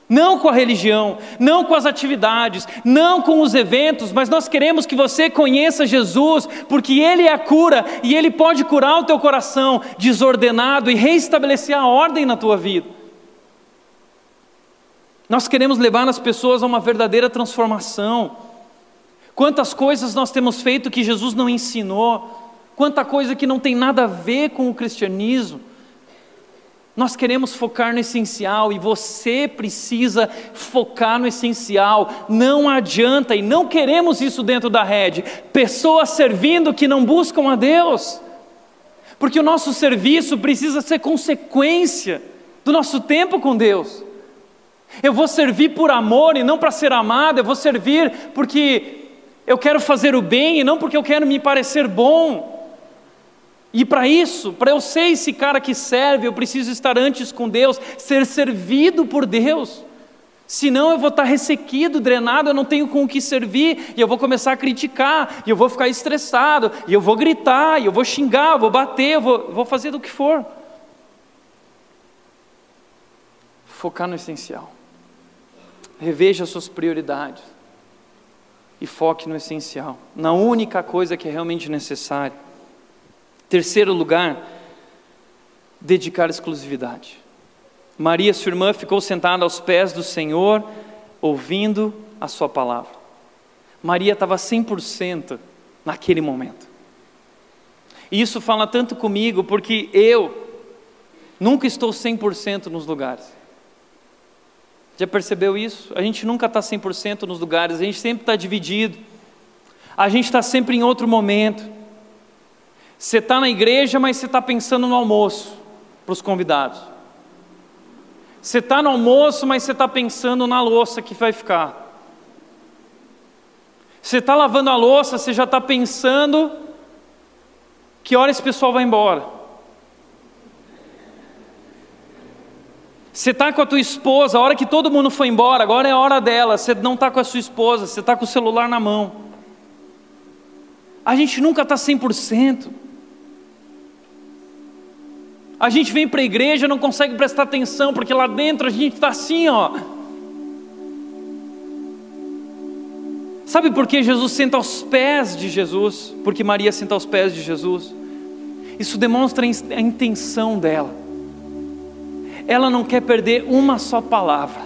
não com a religião, não com as atividades, não com os eventos, mas nós queremos que você conheça Jesus, porque Ele é a cura e Ele pode curar o teu coração desordenado e reestabelecer a ordem na tua vida. Nós queremos levar as pessoas a uma verdadeira transformação. Quantas coisas nós temos feito que Jesus não ensinou, quanta coisa que não tem nada a ver com o cristianismo. Nós queremos focar no essencial e você precisa focar no essencial. Não adianta e não queremos isso dentro da rede. Pessoas servindo que não buscam a Deus. Porque o nosso serviço precisa ser consequência do nosso tempo com Deus. Eu vou servir por amor e não para ser amado, eu vou servir porque eu quero fazer o bem e não porque eu quero me parecer bom. E para isso, para eu ser esse cara que serve, eu preciso estar antes com Deus, ser servido por Deus. Senão eu vou estar ressequido, drenado, eu não tenho com o que servir, e eu vou começar a criticar, e eu vou ficar estressado, e eu vou gritar, e eu vou xingar, eu vou bater, eu vou, vou fazer do que for. Focar no essencial. Reveja suas prioridades. E foque no essencial, na única coisa que é realmente necessária. Terceiro lugar, dedicar exclusividade. Maria, sua irmã, ficou sentada aos pés do Senhor, ouvindo a sua palavra. Maria estava 100% naquele momento. E isso fala tanto comigo, porque eu nunca estou 100% nos lugares. Já percebeu isso? A gente nunca está 100% nos lugares, a gente sempre está dividido. A gente está sempre em outro momento. Você está na igreja, mas você está pensando no almoço para os convidados. Você está no almoço, mas você está pensando na louça que vai ficar. Você está lavando a louça, você já está pensando que hora esse pessoal vai embora. Você está com a tua esposa, a hora que todo mundo foi embora, agora é a hora dela. Você não está com a sua esposa, você está com o celular na mão. A gente nunca está 100%. A gente vem para a igreja não consegue prestar atenção, porque lá dentro a gente está assim, ó. Sabe por que Jesus senta aos pés de Jesus? Porque Maria senta aos pés de Jesus. Isso demonstra a intenção dela. Ela não quer perder uma só palavra.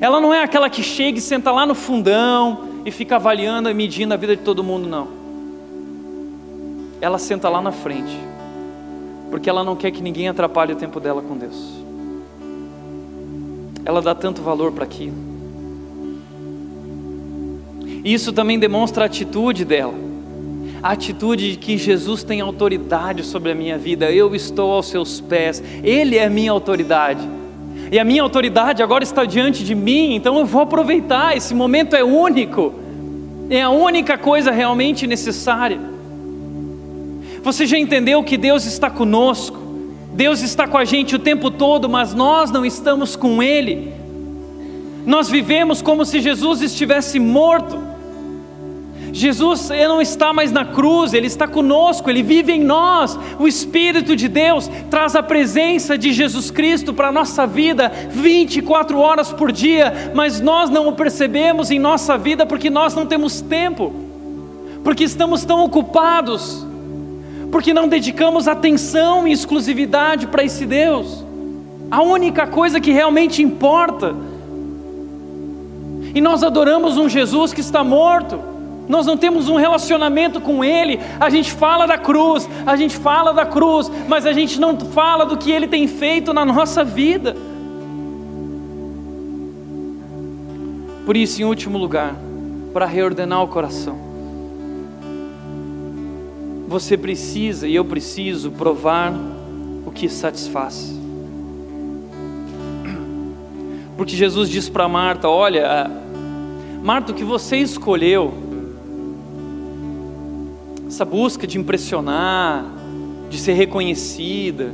Ela não é aquela que chega e senta lá no fundão e fica avaliando e medindo a vida de todo mundo, não ela senta lá na frente, porque ela não quer que ninguém atrapalhe o tempo dela com Deus. Ela dá tanto valor para aquilo. Isso também demonstra a atitude dela, a atitude de que Jesus tem autoridade sobre a minha vida, eu estou aos seus pés, Ele é minha autoridade. E a minha autoridade agora está diante de mim, então eu vou aproveitar. Esse momento é único, é a única coisa realmente necessária. Você já entendeu que Deus está conosco? Deus está com a gente o tempo todo, mas nós não estamos com Ele. Nós vivemos como se Jesus estivesse morto. Jesus ele não está mais na cruz, Ele está conosco, Ele vive em nós. O Espírito de Deus traz a presença de Jesus Cristo para a nossa vida 24 horas por dia, mas nós não o percebemos em nossa vida porque nós não temos tempo, porque estamos tão ocupados porque não dedicamos atenção e exclusividade para esse Deus, a única coisa que realmente importa. E nós adoramos um Jesus que está morto, nós não temos um relacionamento com Ele, a gente fala da cruz, a gente fala da cruz, mas a gente não fala do que Ele tem feito na nossa vida. Por isso, em último lugar, para reordenar o coração, você precisa e eu preciso provar o que satisfaz. Porque Jesus diz para Marta: Olha, Marta, o que você escolheu, essa busca de impressionar, de ser reconhecida,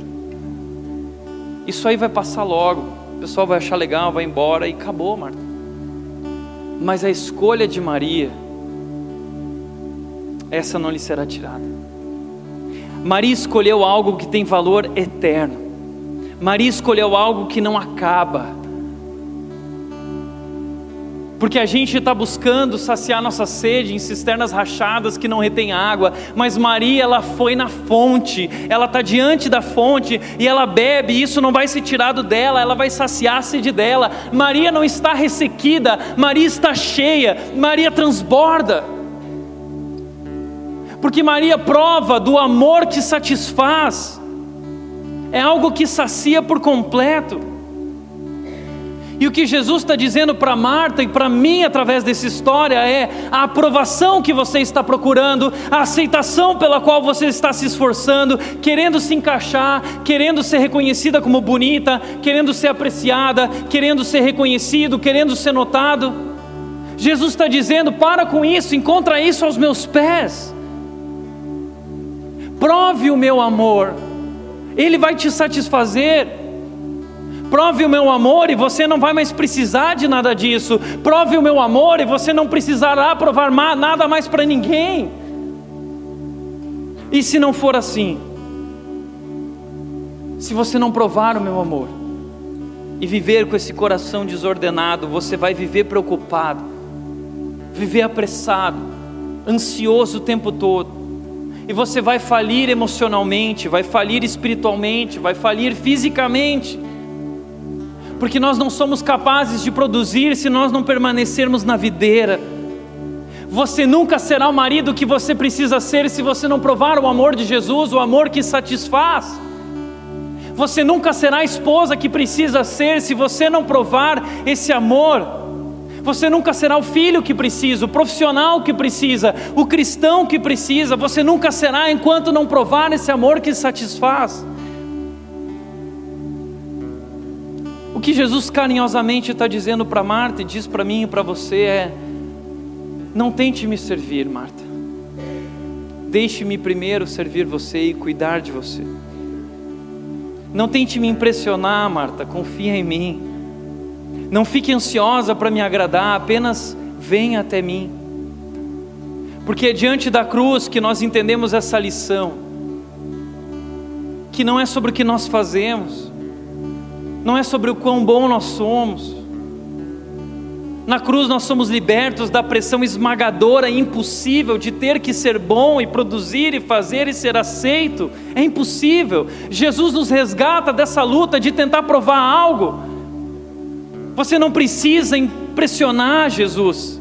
isso aí vai passar logo. O pessoal vai achar legal, vai embora e acabou, Marta. Mas a escolha de Maria, essa não lhe será tirada. Maria escolheu algo que tem valor eterno. Maria escolheu algo que não acaba. Porque a gente está buscando saciar nossa sede em cisternas rachadas que não retêm água, mas Maria ela foi na fonte, ela está diante da fonte e ela bebe, e isso não vai ser tirado dela, ela vai saciar a sede dela. Maria não está ressequida, Maria está cheia, Maria transborda. Porque Maria prova do amor que satisfaz, é algo que sacia por completo. E o que Jesus está dizendo para Marta e para mim através dessa história é a aprovação que você está procurando, a aceitação pela qual você está se esforçando, querendo se encaixar, querendo ser reconhecida como bonita, querendo ser apreciada, querendo ser reconhecido, querendo ser notado. Jesus está dizendo: para com isso, encontra isso aos meus pés. Prove o meu amor, Ele vai te satisfazer. Prove o meu amor e você não vai mais precisar de nada disso. Prove o meu amor e você não precisará provar nada mais para ninguém. E se não for assim? Se você não provar o meu amor e viver com esse coração desordenado, você vai viver preocupado, viver apressado, ansioso o tempo todo. E você vai falir emocionalmente, vai falir espiritualmente, vai falir fisicamente porque nós não somos capazes de produzir se nós não permanecermos na videira. Você nunca será o marido que você precisa ser se você não provar o amor de Jesus, o amor que satisfaz. Você nunca será a esposa que precisa ser se você não provar esse amor. Você nunca será o filho que precisa, o profissional que precisa, o cristão que precisa. Você nunca será enquanto não provar esse amor que satisfaz. O que Jesus carinhosamente está dizendo para Marta e diz para mim e para você é: não tente me servir, Marta. Deixe-me primeiro servir você e cuidar de você. Não tente me impressionar, Marta, confia em mim. Não fique ansiosa para me agradar, apenas venha até mim. Porque é diante da cruz que nós entendemos essa lição, que não é sobre o que nós fazemos, não é sobre o quão bom nós somos. Na cruz nós somos libertos da pressão esmagadora e impossível de ter que ser bom e produzir e fazer e ser aceito. É impossível. Jesus nos resgata dessa luta de tentar provar algo. Você não precisa impressionar Jesus.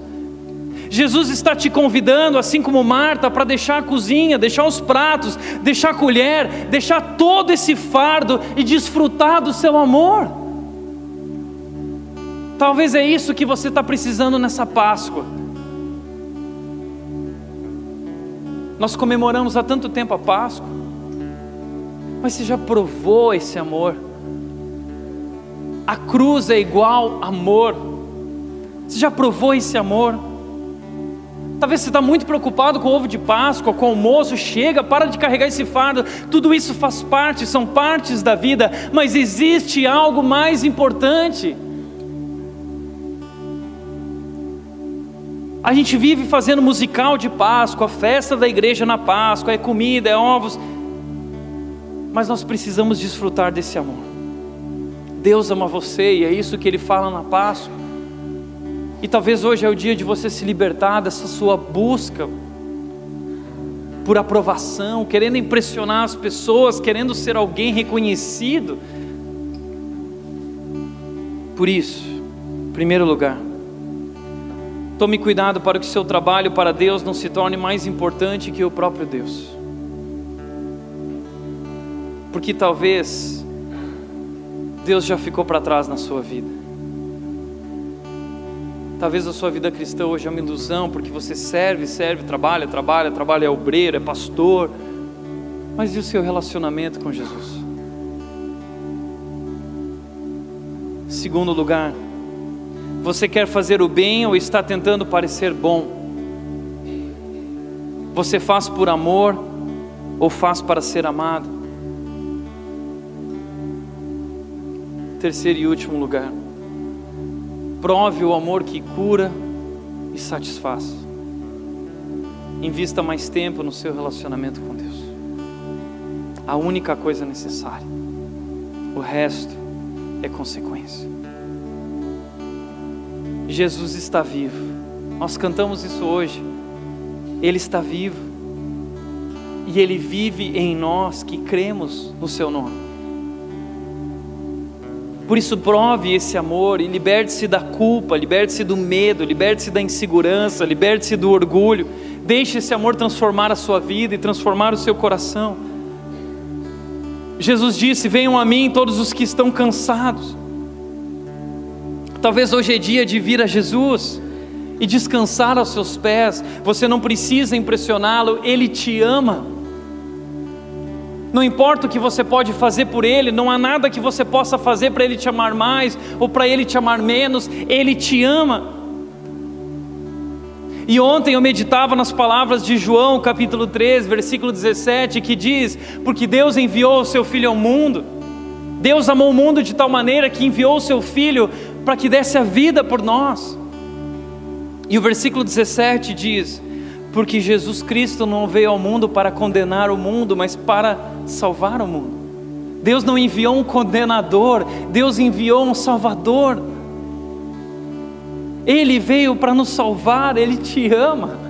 Jesus está te convidando, assim como Marta, para deixar a cozinha, deixar os pratos, deixar a colher, deixar todo esse fardo e desfrutar do seu amor. Talvez é isso que você está precisando nessa Páscoa. Nós comemoramos há tanto tempo a Páscoa, mas você já provou esse amor? A cruz é igual amor. Você já provou esse amor? Talvez você está muito preocupado com o ovo de Páscoa, com o almoço, chega, para de carregar esse fardo. Tudo isso faz parte, são partes da vida, mas existe algo mais importante. A gente vive fazendo musical de Páscoa, festa da igreja na Páscoa, é comida, é ovos, mas nós precisamos desfrutar desse amor. Deus ama você e é isso que Ele fala na Páscoa. E talvez hoje é o dia de você se libertar dessa sua busca por aprovação, querendo impressionar as pessoas, querendo ser alguém reconhecido. Por isso, em primeiro lugar, tome cuidado para que seu trabalho para Deus não se torne mais importante que o próprio Deus. Porque talvez Deus já ficou para trás na sua vida. Talvez a sua vida cristã hoje é uma ilusão, porque você serve, serve, trabalha, trabalha, trabalha, é obreiro, é pastor. Mas e o seu relacionamento com Jesus? Segundo lugar, você quer fazer o bem ou está tentando parecer bom? Você faz por amor ou faz para ser amado? Terceiro e último lugar Prove o amor que cura e satisfaz. Invista mais tempo no seu relacionamento com Deus. A única coisa necessária. o resto é consequência. Jesus está vivo. Nós cantamos isso hoje. Ele está vivo. E ele vive em nós que cremos no seu nome. Por isso, prove esse amor e liberte-se da culpa, liberte-se do medo, liberte-se da insegurança, liberte-se do orgulho. Deixe esse amor transformar a sua vida e transformar o seu coração. Jesus disse: Venham a mim todos os que estão cansados. Talvez hoje é dia de vir a Jesus e descansar aos seus pés. Você não precisa impressioná-lo, ele te ama. Não importa o que você pode fazer por Ele, não há nada que você possa fazer para Ele te amar mais ou para Ele te amar menos, Ele te ama. E ontem eu meditava nas palavras de João, capítulo 3, versículo 17, que diz: Porque Deus enviou o seu Filho ao mundo, Deus amou o mundo de tal maneira que enviou o seu Filho para que desse a vida por nós. E o versículo 17 diz: porque Jesus Cristo não veio ao mundo para condenar o mundo, mas para salvar o mundo. Deus não enviou um condenador, Deus enviou um salvador. Ele veio para nos salvar, ele te ama.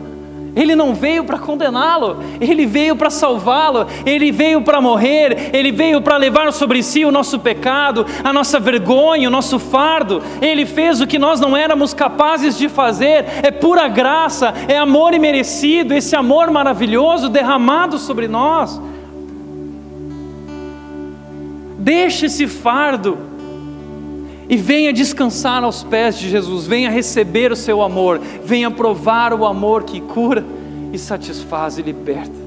Ele não veio para condená-lo, ele veio para salvá-lo, ele veio para morrer, ele veio para levar sobre si o nosso pecado, a nossa vergonha, o nosso fardo. Ele fez o que nós não éramos capazes de fazer, é pura graça, é amor imerecido, esse amor maravilhoso derramado sobre nós. Deixe esse fardo e venha descansar aos pés de Jesus, venha receber o seu amor, venha provar o amor que cura e satisfaz e liberta.